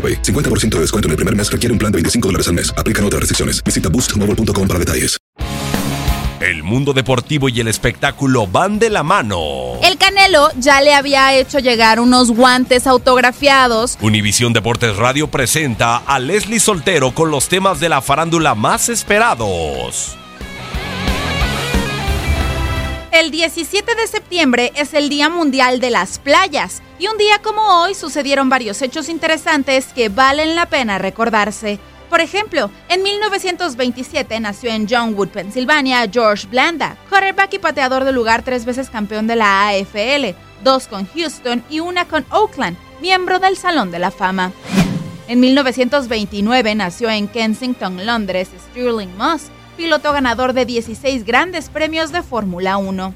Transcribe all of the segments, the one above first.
AroPay. 50% de descuento en el primer mes requiere un plan de 25 dólares al mes. Aplican otras restricciones. Visita boostmobile.com para detalles. El mundo deportivo y el espectáculo van de la mano. El Canelo ya le había hecho llegar unos guantes autografiados. Univisión Deportes Radio presenta a Leslie Soltero con los temas de la farándula más esperados. El 17 de septiembre es el Día Mundial de las Playas y un día como hoy sucedieron varios hechos interesantes que valen la pena recordarse. Por ejemplo, en 1927 nació en Johnwood, Pensilvania, George Blanda, quarterback y pateador de lugar tres veces campeón de la AFL, dos con Houston y una con Oakland, miembro del Salón de la Fama. En 1929 nació en Kensington, Londres, Stirling Moss, piloto ganador de 16 grandes premios de Fórmula 1.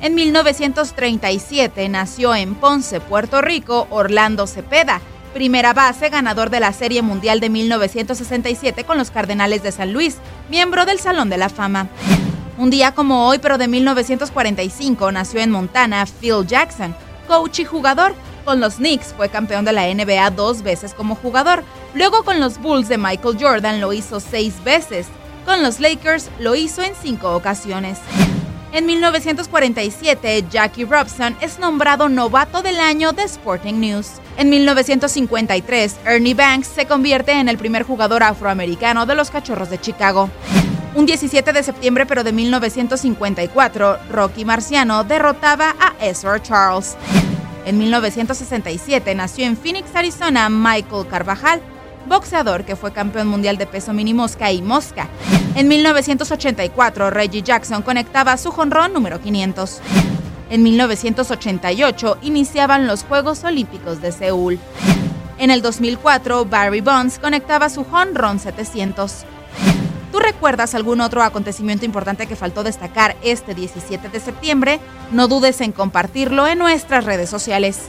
En 1937 nació en Ponce, Puerto Rico, Orlando Cepeda, primera base ganador de la Serie Mundial de 1967 con los Cardenales de San Luis, miembro del Salón de la Fama. Un día como hoy, pero de 1945, nació en Montana Phil Jackson, coach y jugador. Con los Knicks fue campeón de la NBA dos veces como jugador. Luego con los Bulls de Michael Jordan lo hizo seis veces. Con los Lakers lo hizo en cinco ocasiones. En 1947, Jackie Robson es nombrado novato del año de Sporting News. En 1953, Ernie Banks se convierte en el primer jugador afroamericano de los Cachorros de Chicago. Un 17 de septiembre pero de 1954, Rocky Marciano derrotaba a Ezra Charles. En 1967 nació en Phoenix, Arizona, Michael Carvajal, boxeador que fue campeón mundial de peso mini mosca y mosca. En 1984, Reggie Jackson conectaba su jonrón número 500. En 1988 iniciaban los Juegos Olímpicos de Seúl. En el 2004, Barry Bonds conectaba su jonrón 700. ¿Tú recuerdas algún otro acontecimiento importante que faltó destacar este 17 de septiembre? No dudes en compartirlo en nuestras redes sociales.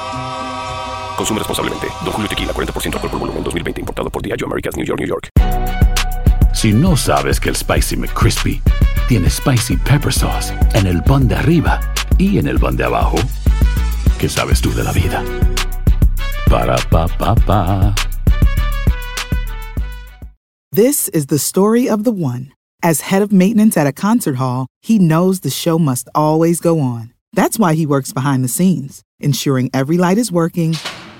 Consume responsablemente. Don Julio Tequila, 40% alcohol por volumen, 2020. Importado por Diageo Americas, New York, New York. Si no sabes que el Spicy McCrispy tiene Spicy Pepper Sauce en el pan de arriba y en el pan de abajo, ¿qué sabes tú de la vida? Para, pa, pa, pa. This is the story of the one. As head of maintenance at a concert hall, he knows the show must always go on. That's why he works behind the scenes, ensuring every light is working,